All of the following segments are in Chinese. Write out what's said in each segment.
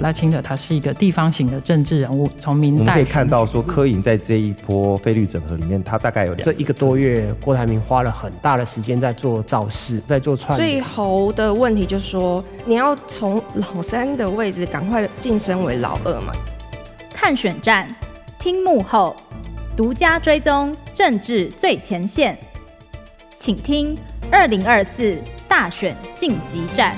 赖清德他是一个地方型的政治人物，从明代我们可以看到说，柯颖在这一波费率整合里面，他大概有这一个多月，郭台铭花了很大的时间在做造势，在做串。最后的问题就是说，你要从老三的位置赶快晋升为老二嘛？看选战，听幕后，独家追踪政治最前线，请听二零二四大选晋级战。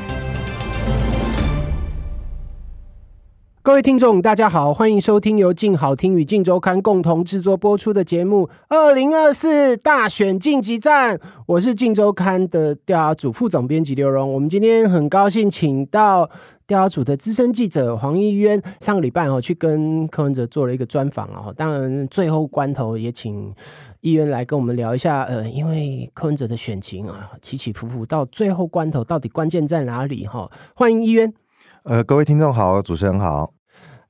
各位听众，大家好，欢迎收听由静好听与静周刊共同制作播出的节目《二零二四大选晋级战》。我是静周刊的调查组副总编辑刘荣。我们今天很高兴请到调查组的资深记者黄义渊，上个礼拜哦去跟柯文哲做了一个专访啊。当然，最后关头也请义渊来跟我们聊一下。呃，因为柯文哲的选情啊起起伏伏，到最后关头到底关键在哪里？哈，欢迎义渊。呃，各位听众好，主持人好。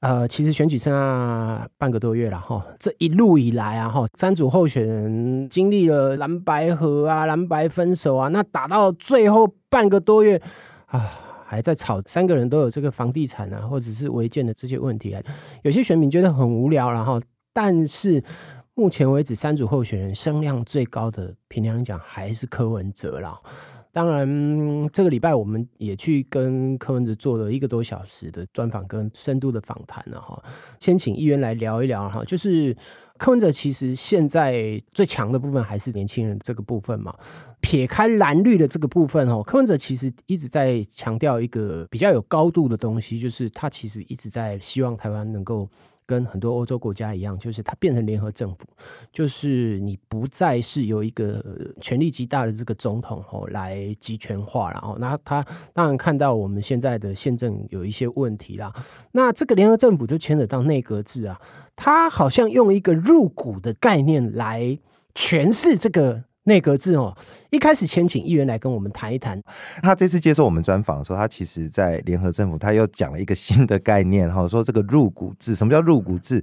呃，其实选举剩下半个多月了哈，这一路以来啊哈，三组候选人经历了蓝白合啊、蓝白分手啊，那打到最后半个多月啊，还在吵，三个人都有这个房地产啊，或者是违建的这些问题啊，有些选民觉得很无聊，然后，但是目前为止三组候选人声量最高的，凭良心讲还是柯文哲啦。当然，这个礼拜我们也去跟柯文哲做了一个多小时的专访跟深度的访谈了哈。先请议员来聊一聊哈，就是柯文哲其实现在最强的部分还是年轻人这个部分嘛。撇开蓝绿的这个部分哈，柯文哲其实一直在强调一个比较有高度的东西，就是他其实一直在希望台湾能够。跟很多欧洲国家一样，就是它变成联合政府，就是你不再是由一个权力极大的这个总统吼来集权化，然后那他当然看到我们现在的宪政有一些问题啦，那这个联合政府就牵扯到内阁制啊，他好像用一个入股的概念来诠释这个。内阁制哦，一开始先请议员来跟我们谈一谈。他这次接受我们专访的时候，他其实在联合政府，他又讲了一个新的概念哈，说这个入股制，什么叫入股制？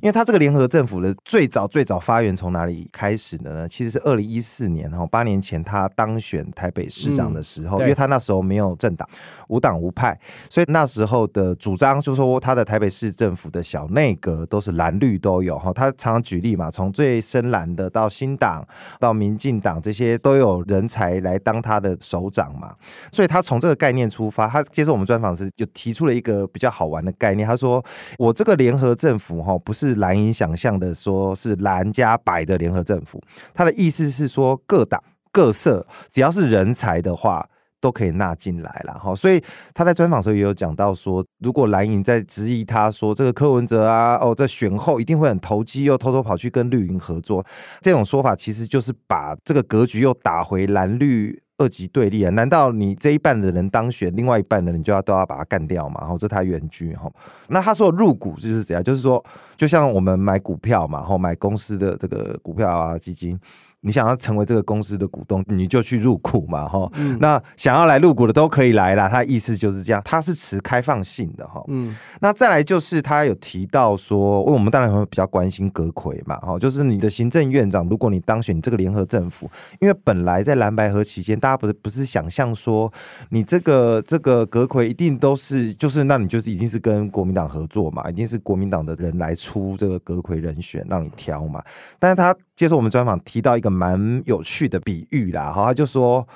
因为他这个联合政府的最早最早发源从哪里开始的呢？其实是二零一四年哈，八年前他当选台北市长的时候，嗯、因为他那时候没有政党，无党无派，所以那时候的主张就是说他的台北市政府的小内阁都是蓝绿都有哈。他常常举例嘛，从最深蓝的到新党到民进。进党这些都有有人才来当他的首长嘛，所以他从这个概念出发，他接受我们专访时就提出了一个比较好玩的概念。他说：“我这个联合政府哈，不是难以想象的，说是蓝加白的联合政府。他的意思是说，各党各色只要是人才的话。”都可以纳进来了哈，所以他在专访时候也有讲到说，如果蓝营在质疑他说这个柯文哲啊，哦，在选后一定会很投机，又偷偷跑去跟绿营合作，这种说法其实就是把这个格局又打回蓝绿二级对立啊？难道你这一半的人当选，另外一半的人就要都要把他干掉嘛？然后这他原句哈，那他说入股就是怎样？就是说，就像我们买股票嘛，然后买公司的这个股票啊基金。你想要成为这个公司的股东，你就去入股嘛，哈、嗯。那想要来入股的都可以来啦。他意思就是这样，他是持开放性的哈。嗯。那再来就是他有提到说，我们当然会比较关心阁魁嘛，哈，就是你的行政院长，如果你当选这个联合政府，因为本来在蓝白合期间，大家不是不是想象说，你这个这个阁魁一定都是，就是那你就是一定是跟国民党合作嘛，一定是国民党的人来出这个阁魁人选让你挑嘛。但是他接受我们专访提到一个。蛮有趣的比喻啦，好，他就说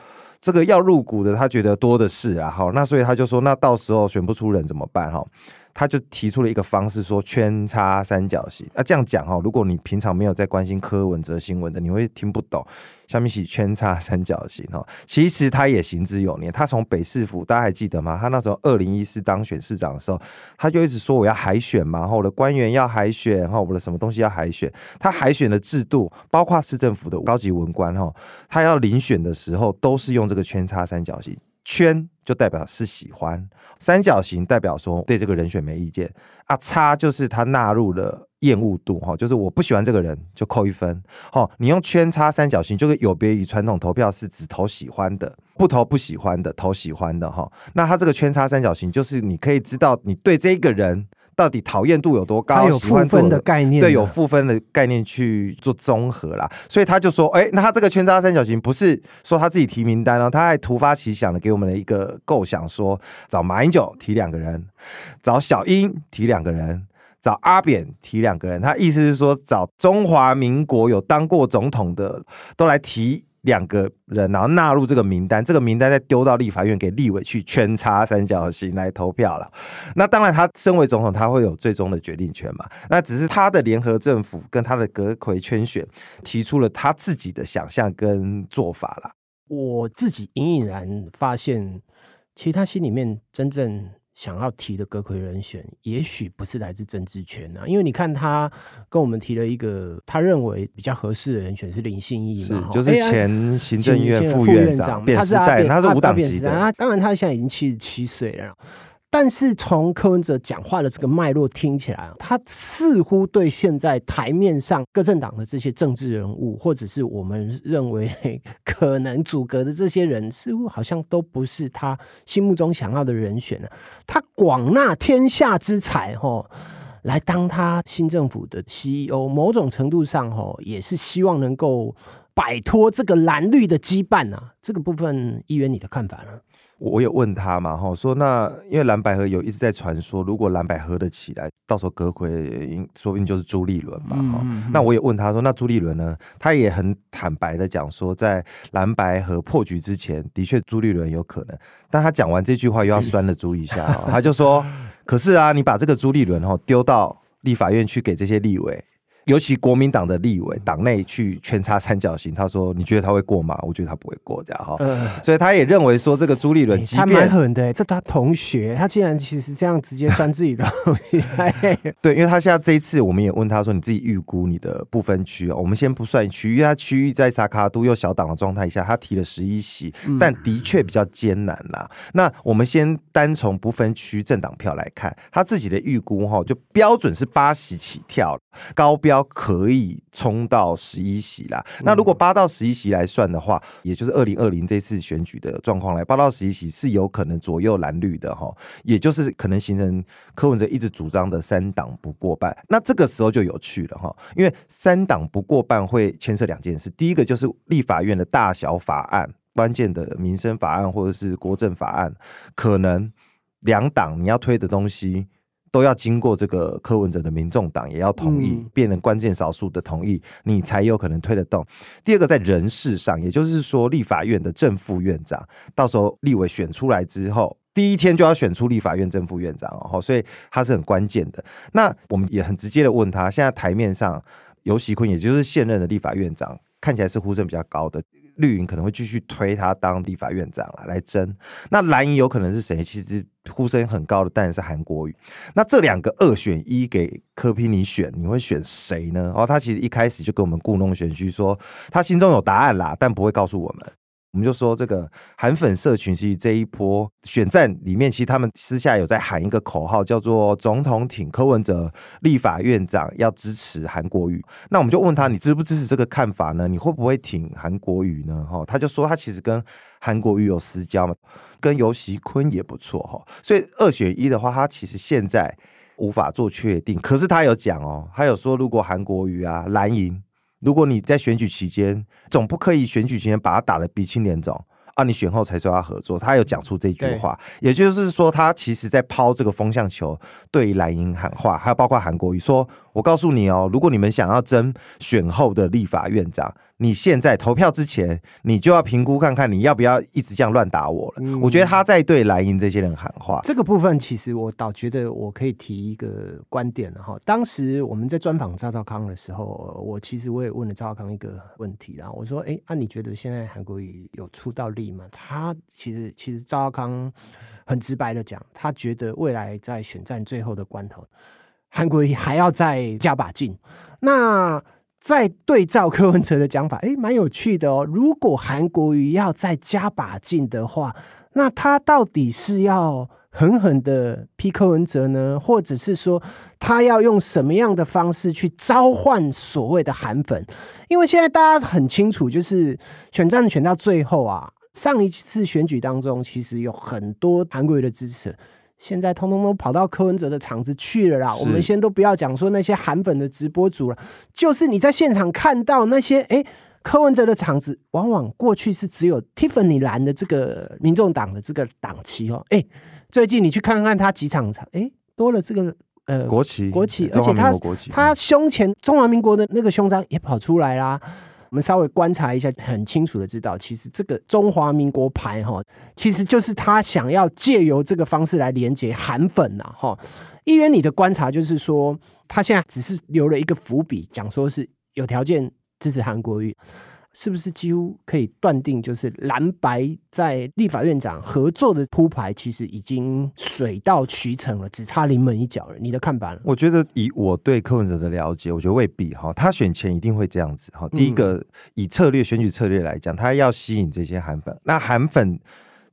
这个要入股的，他觉得多的是啊，哈，那所以他就说，那到时候选不出人怎么办，哈？他就提出了一个方式，说圈叉三角形。那这样讲哈，如果你平常没有在关心柯文哲新闻的，你会听不懂。下面是圈叉三角形哈，其实他也行之有年。他从北市府，大家还记得吗？他那时候二零一四当选市长的时候，他就一直说我要海选嘛，我的官员要海选，哈，我的什么东西要海选。他海选的制度，包括市政府的高级文官哈，他要遴选的时候，都是用这个圈叉三角形。圈就代表是喜欢，三角形代表说对这个人选没意见啊，叉就是他纳入了厌恶度哈，就是我不喜欢这个人就扣一分。哈，你用圈叉三角形，就是有别于传统投票是只投喜欢的，不投不喜欢的，投喜欢的哈。那他这个圈叉三角形，就是你可以知道你对这个人到底讨厌度有多高？他有负分的概念，对，有负分的概念去做综合啦。所以他就说，哎、欸，那他这个圈叉三角形不是说他自己提名单哦，他还突发奇想的给我们的一个构想说，说找马英九提两个人，找小英提两个人。找阿扁提两个人，他意思是说找中华民国有当过总统的都来提两个人，然后纳入这个名单，这个名单再丢到立法院给立委去圈叉三角形来投票了。那当然，他身为总统，他会有最终的决定权嘛。那只是他的联合政府跟他的阁揆圈选提出了他自己的想象跟做法了。我自己隐隐然发现，其实他心里面真正。想要提的阁魁人选，也许不是来自政治圈啊，因为你看他跟我们提了一个他认为比较合适的人选是林信义嘛，就是前行政院副院长，他是代，他是无党籍的，他当然他现在已经七十七岁了。但是从柯文哲讲话的这个脉络听起来，他似乎对现在台面上各政党的这些政治人物，或者是我们认为 可能阻隔的这些人，似乎好像都不是他心目中想要的人选呢。他广纳天下之才，吼，来当他新政府的 CEO，某种程度上，吼，也是希望能够摆脱这个蓝绿的羁绊啊。这个部分，议员你的看法呢？我有问他嘛，哈，说那因为蓝百合有一直在传说，如果蓝百合的起来，到时候阁揆说不定就是朱立伦嘛，哈、嗯嗯。那我也问他说，那朱立伦呢？他也很坦白的讲说，在蓝白合破局之前，的确朱立伦有可能。但他讲完这句话，又要酸了朱一下，他就说，可是啊，你把这个朱立伦哈丢到立法院去给这些立委。尤其国民党的立委党内去圈插三角形，他说：“你觉得他会过吗？”我觉得他不会过，这样哈、呃。所以他也认为说，这个朱立伦即便、欸、他蛮狠的，这他同学，他竟然其实这样直接算自己的东西。对，因为他现在这一次，我们也问他说：“你自己预估你的不分区？我们先不算区，因为他区域在萨卡都又小党的状态下，他提了十一席，但的确比较艰难啦。那我们先单从不分区政党票来看，他自己的预估哈，就标准是八席起跳，高标。”可以冲到十一席啦。那如果八到十一席来算的话，也就是二零二零这次选举的状况来，八到十一席是有可能左右蓝绿的哈，也就是可能形成柯文哲一直主张的三党不过半。那这个时候就有趣了哈，因为三党不过半会牵涉两件事，第一个就是立法院的大小法案，关键的民生法案或者是国政法案，可能两党你要推的东西。都要经过这个柯文哲的民众党也要同意，变成关键少数的同意，你才有可能推得动。第二个在人事上，也就是说立法院的正副院长，到时候立委选出来之后，第一天就要选出立法院正副院长哦，所以他是很关键的。那我们也很直接的问他，现在台面上游锡坤，也就是现任的立法院长，看起来是呼声比较高的。绿营可能会继续推他当立法院长来争，那蓝营有可能是谁？其实呼声很高的当然是韩国瑜。那这两个二选一给柯 P 你选，你会选谁呢？哦他其实一开始就跟我们故弄玄虚，说他心中有答案啦，但不会告诉我们。我们就说这个韩粉社群，其实这一波选战里面，其实他们私下有在喊一个口号，叫做“总统挺柯文哲，立法院长要支持韩国瑜”。那我们就问他，你支不支持这个看法呢？你会不会挺韩国瑜呢？哈，他就说他其实跟韩国瑜有私交嘛，跟游锡堃也不错哈。所以二选一的话，他其实现在无法做确定。可是他有讲哦，他有说如果韩国瑜啊蓝营。如果你在选举期间，总不可以选举期间把他打得鼻青脸肿啊！你选后才说要合作，他有讲出这句话，也就是说，他其实在抛这个风向球，对蓝营喊话，还有包括韩国瑜说：“我告诉你哦，如果你们想要争选后的立法院长。”你现在投票之前，你就要评估看看你要不要一直这样乱打我了。嗯、我觉得他在对蓝营这些人喊话。这个部分其实我倒觉得我可以提一个观点哈。当时我们在专访赵少康的时候，我其实我也问了赵少康一个问题啦。我说：“哎，那、啊、你觉得现在韩国瑜有出到力吗？”他其实其实赵少康很直白的讲，他觉得未来在选战最后的关头，韩国瑜还要再加把劲。那再对照柯文哲的讲法，诶，蛮有趣的哦。如果韩国瑜要再加把劲的话，那他到底是要狠狠的批柯文哲呢，或者是说他要用什么样的方式去召唤所谓的韩粉？因为现在大家很清楚，就是选战选到最后啊，上一次选举当中，其实有很多韩国瑜的支持。现在通通都跑到柯文哲的场子去了啦。我们先都不要讲说那些韩粉的直播主了，就是你在现场看到那些哎。诶柯文哲的场子，往往过去是只有 Tiffany 蓝的这个民众党的这个党旗哦。哎，最近你去看看他几场场，哎，多了这个呃国旗，国旗，而且他他胸前中华民国的那个胸章也跑出来啦。我们稍微观察一下，很清楚的知道，其实这个中华民国牌哈，其实就是他想要借由这个方式来连接韩粉呐哈。议员，你的观察就是说，他现在只是留了一个伏笔，讲说是有条件。支持韩国瑜，是不是几乎可以断定，就是蓝白在立法院长合作的铺排，其实已经水到渠成了，只差临门一脚了？你的看法呢？我觉得以我对柯文哲的了解，我觉得未必哈，他选前一定会这样子哈。第一个，以策略选举策略来讲，他要吸引这些韩粉，那韩粉。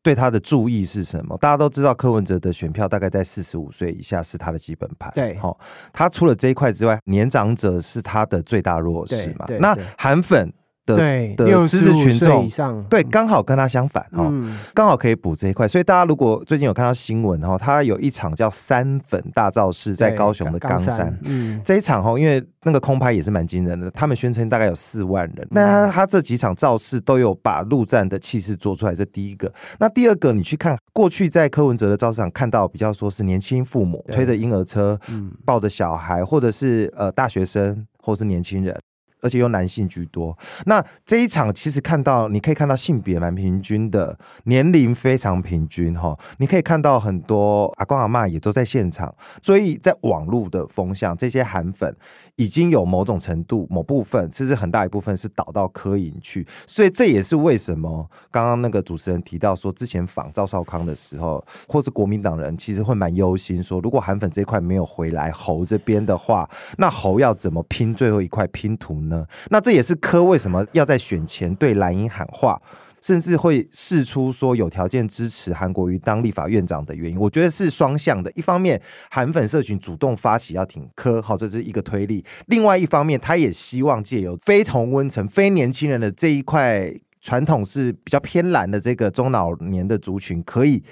对他的注意是什么？大家都知道柯文哲的选票大概在四十五岁以下是他的基本盘。对，好，他除了这一块之外，年长者是他的最大弱势嘛。那韩粉。的对的支持群众以上，对，刚好跟他相反哈，嗯、刚好可以补这一块。所以大家如果最近有看到新闻哈，他有一场叫三粉大造势，在高雄的冈山，嗯，这一场哈，因为那个空拍也是蛮惊人的，他们宣称大概有四万人。那他，他这几场造势都有把陆战的气势做出来，这第一个。那第二个，你去看过去在柯文哲的造势场看到比较说是年轻父母推着婴儿车，嗯，抱着小孩，或者是呃大学生，或是年轻人。而且又男性居多。那这一场其实看到，你可以看到性别蛮平均的，年龄非常平均哈。你可以看到很多阿公阿嬷也都在现场，所以在网络的风向，这些韩粉已经有某种程度、某部分，甚至很大一部分是导到柯营去。所以这也是为什么刚刚那个主持人提到说，之前访赵少康的时候，或是国民党人其实会蛮忧心说，如果韩粉这块没有回来侯这边的话，那侯要怎么拼最后一块拼图呢？那这也是柯为什么要在选前对蓝营喊话，甚至会释出说有条件支持韩国瑜当立法院长的原因。我觉得是双向的，一方面韩粉社群主动发起要挺柯，好，这是一个推力；另外一方面，他也希望借由非同温层、非年轻人的这一块传统是比较偏蓝的这个中老年的族群，可以。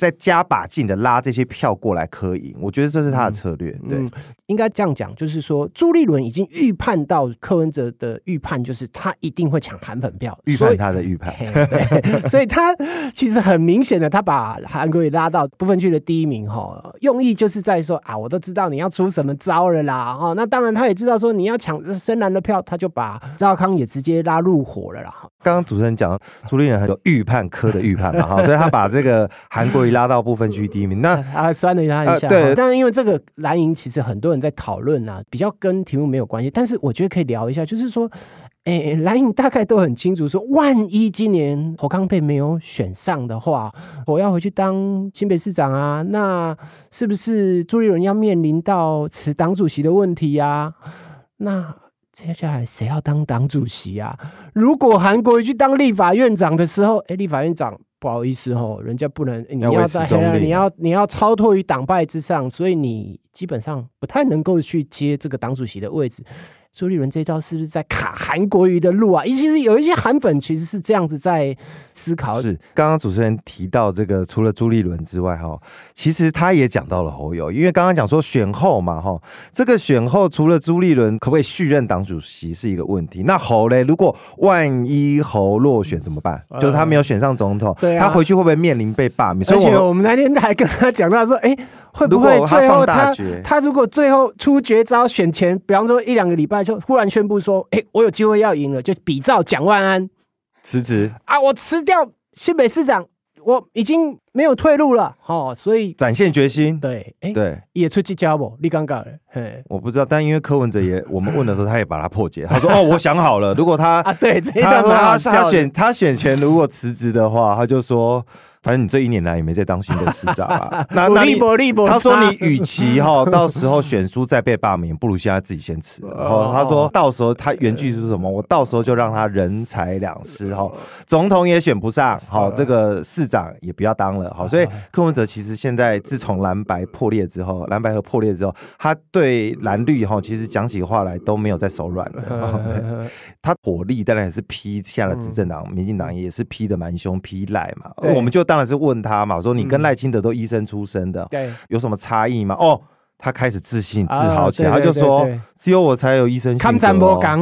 再加把劲的拉这些票过来柯赢，我觉得这是他的策略。对，嗯、应该这样讲，就是说朱立伦已经预判到柯文哲的预判，就是他一定会抢韩粉票，预判他的预判。对，所以他其实很明显的，他把韩国瑜拉到不分区的第一名，哈，用意就是在说啊，我都知道你要出什么招了啦，哦，那当然他也知道说你要抢深蓝的票，他就把赵康也直接拉入伙了啦。刚刚主持人讲朱立伦很有预判科的预判嘛，哈，所以他把这个韩国瑜。拉到不分区第一名，那 啊酸了他一下。呃、对，但是因为这个蓝营其实很多人在讨论啊，比较跟题目没有关系。但是我觉得可以聊一下，就是说，诶、欸，蓝营大概都很清楚，说万一今年侯康沛没有选上的话，我要回去当新北市长啊，那是不是朱立伦要面临到辞党主席的问题呀、啊？那接下来谁要当党主席啊？如果韩国瑜去当立法院长的时候，哎、欸，立法院长。不好意思哦，人家不能，你要在黑暗，你要你要超脱于党派之上，所以你基本上不太能够去接这个党主席的位置。朱立伦这招是不是在卡韩国瑜的路啊？其实有一些韩粉其实是这样子在思考。是刚刚主持人提到这个，除了朱立伦之外，哈，其实他也讲到了侯友，因为刚刚讲说选后嘛，哈，这个选后除了朱立伦可不可以续任党主席是一个问题。那侯嘞，如果万一侯落选怎么办？就是他没有选上总统，对，他回去会不会面临被罢免？而且我们那天还跟他讲到说，哎。会不会最后他他，他如果最后出绝招选前，比方说一两个礼拜就忽然宣布说，哎，我有机会要赢了，就比照蒋万安辞职啊，我辞掉新北市长，我已经没有退路了，哦，所以展现决心。对，哎，对，也出去交不？你尴尬了，嘿，我不知道，但因为柯文哲也，我们问的时候，他也把他破解，他说，哦，我想好了，如果他啊，对，这他说他他选他选前如果辞职的话，他就说。反正你这一年来也没在当新的市长啊，那那你他说你与其 哈到时候选书再被罢免，不如现在自己先辞。然后他说到时候他原句是什么？我到时候就让他人财两失哈，总统也选不上，好这个市长也不要当了，好。所以柯文哲其实现在自从蓝白破裂之后，蓝白和破裂之后，他对蓝绿哈其实讲起话来都没有再手软了。他火力当然也是批下了执政党，民进党也是批的蛮凶，批赖嘛。我们就。当然是问他嘛，我说你跟赖清德都医生出身的，对，有什么差异吗？哦。他开始自信自豪起来，他就说：“只有我才有医生性格、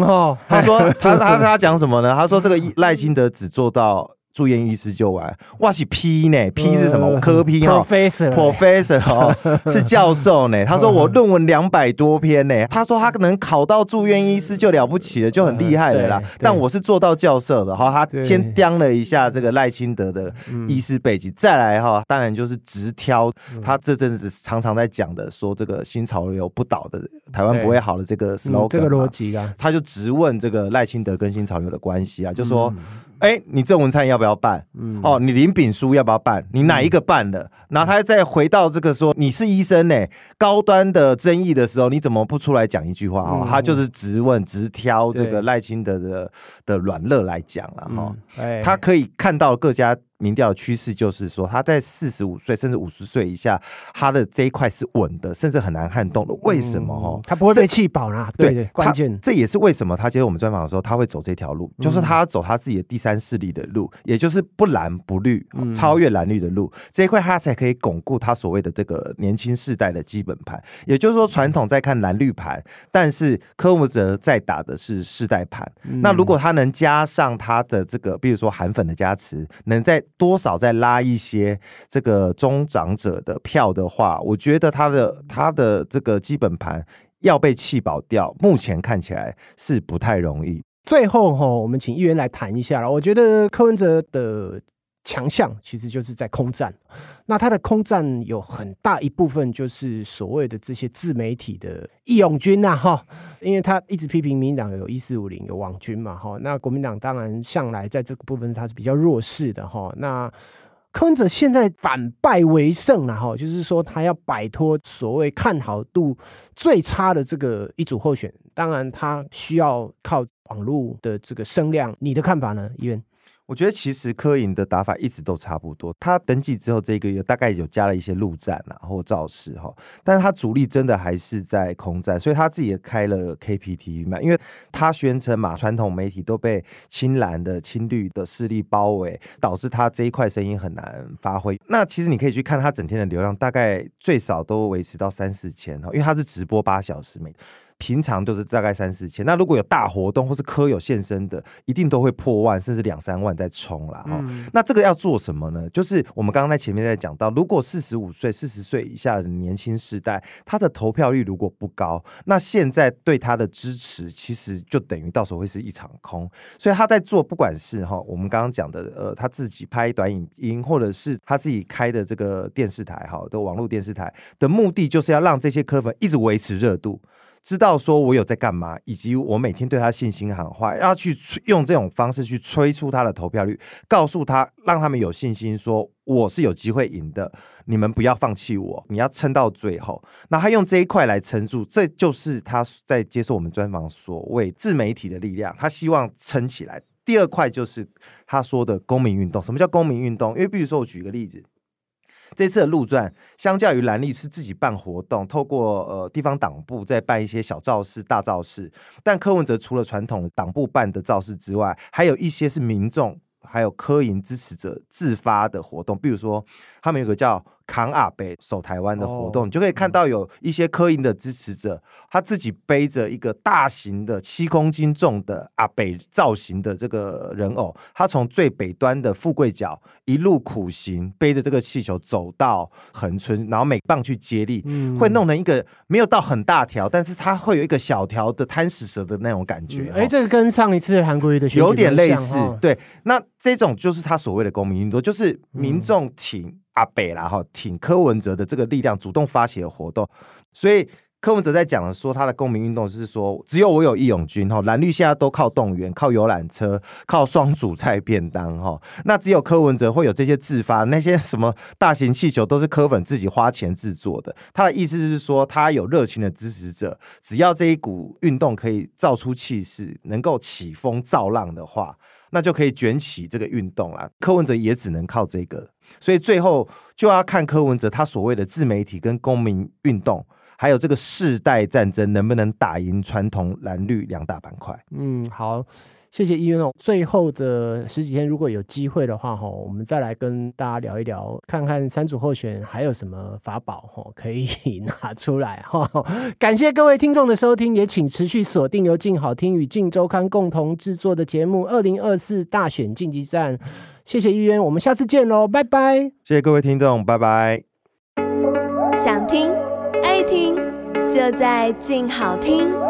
哦。” 他说：“他他他讲什么呢？他说这个 赖清德只做到。”住院医师就完，哇是 P 呢？P 是什么？呃、科 P 哦，Professor，Professor 哦，是教授呢。他说我论文两百多篇呢。他说他可能考到住院医师就了不起了，就很厉害了啦。但我是做到教授的哈。他先掂了一下这个赖清德的医师背景，再来哈，当然就是直挑他这阵子常常在讲的，说这个新潮流不倒的台湾不会好的这个 slogan，这个逻辑啊。他就直问这个赖清德跟新潮流的关系啊，就说。哎、欸，你郑文灿要不要办？嗯，哦，你林炳书要不要办？你哪一个办了？嗯、然后他再回到这个说，你是医生呢、欸，高端的争议的时候，你怎么不出来讲一句话？哦、嗯，他就是直问直挑这个赖清德的的软肋来讲了哈。哎，他可以看到各家。民调的趋势就是说，他在四十五岁甚至五十岁以下，他的这一块是稳的，甚至很难撼动的。为什么？哈、嗯，他不会被气饱啦。对对，关键这也是为什么他接受我们专访的时候，他会走这条路，就是他要走他自己的第三势力的路，也就是不蓝不绿，超越蓝绿的路。这一块他才可以巩固他所谓的这个年轻世代的基本盘。也就是说，传统在看蓝绿盘，但是柯文哲在打的是世代盘。那如果他能加上他的这个，比如说韩粉的加持，能在多少再拉一些这个中长者的票的话，我觉得他的他的这个基本盘要被弃保掉，目前看起来是不太容易。最后哈，我们请议员来谈一下了。我觉得柯文哲的。强项其实就是在空战，那他的空战有很大一部分就是所谓的这些自媒体的义勇军呐，哈，因为他一直批评民进党有一四五零有网军嘛，哈，那国民党当然向来在这个部分他是比较弱势的，哈，那柯文哲现在反败为胜了，哈，就是说他要摆脱所谓看好度最差的这个一组候选，当然他需要靠网络的这个声量，你的看法呢，议员？我觉得其实柯盈的打法一直都差不多。他登记之后这个月大概有加了一些陆战啊或造势哈，但是他主力真的还是在空战，所以他自己也开了 KPTV 嘛，因为他宣称嘛，传统媒体都被青蓝的、青绿的势力包围，导致他这一块声音很难发挥。那其实你可以去看他整天的流量，大概最少都维持到三四千哈，因为他是直播八小时每。平常都是大概三四千，那如果有大活动或是科有现身的，一定都会破万，甚至两三万在冲啦哈。嗯、那这个要做什么呢？就是我们刚刚在前面在讲到，如果四十五岁、四十岁以下的年轻世代，他的投票率如果不高，那现在对他的支持其实就等于到时候会是一场空。所以他在做，不管是哈我们刚刚讲的呃他自己拍短影音，或者是他自己开的这个电视台哈的网络电视台的目的，就是要让这些科粉一直维持热度。知道说我有在干嘛，以及我每天对他信心喊话，要去用这种方式去催促他的投票率，告诉他，让他们有信心，说我是有机会赢的，你们不要放弃我，你要撑到最后。那他用这一块来撑住，这就是他在接受我们专访所谓自媒体的力量，他希望撑起来。第二块就是他说的公民运动。什么叫公民运动？因为比如说我举个例子。这次的路转，相较于蓝绿是自己办活动，透过呃地方党部在办一些小造势、大造势，但柯文哲除了传统的党部办的造势之外，还有一些是民众还有柯营支持者自发的活动，比如说他们有个叫。扛阿北守台湾的活动，你就可以看到有一些科营的支持者，他自己背着一个大型的七公斤重的阿北造型的这个人偶，他从最北端的富贵角一路苦行，背着这个气球走到恒村，然后每棒去接力，会弄成一个没有到很大条，但是它会有一个小条的贪食蛇的那种感觉。哎，这个跟上一次韩国瑜的有点类似，对，那这种就是他所谓的公民运动，就是民众挺。阿北啦哈，挺柯文哲的这个力量主动发起的活动，所以柯文哲在讲的说他的公民运动是说，只有我有义勇军哈，蓝绿现在都靠动员、靠游览车、靠双主菜便当哈，那只有柯文哲会有这些自发，那些什么大型气球都是柯粉自己花钱制作的。他的意思是说，他有热情的支持者，只要这一股运动可以造出气势，能够起风造浪的话，那就可以卷起这个运动啦。柯文哲也只能靠这个。所以最后就要看柯文哲他所谓的自媒体跟公民运动，还有这个世代战争能不能打赢传统蓝绿两大板块。嗯，好，谢谢议员哦。最后的十几天，如果有机会的话哈，我们再来跟大家聊一聊，看看三组候选还有什么法宝哈可以拿出来哈。感谢各位听众的收听，也请持续锁定由静好听与静周刊共同制作的节目《二零二四大选晋级战》。谢谢议员，我们下次见喽，拜拜。谢谢各位听众，拜拜。想听爱听，就在静好听。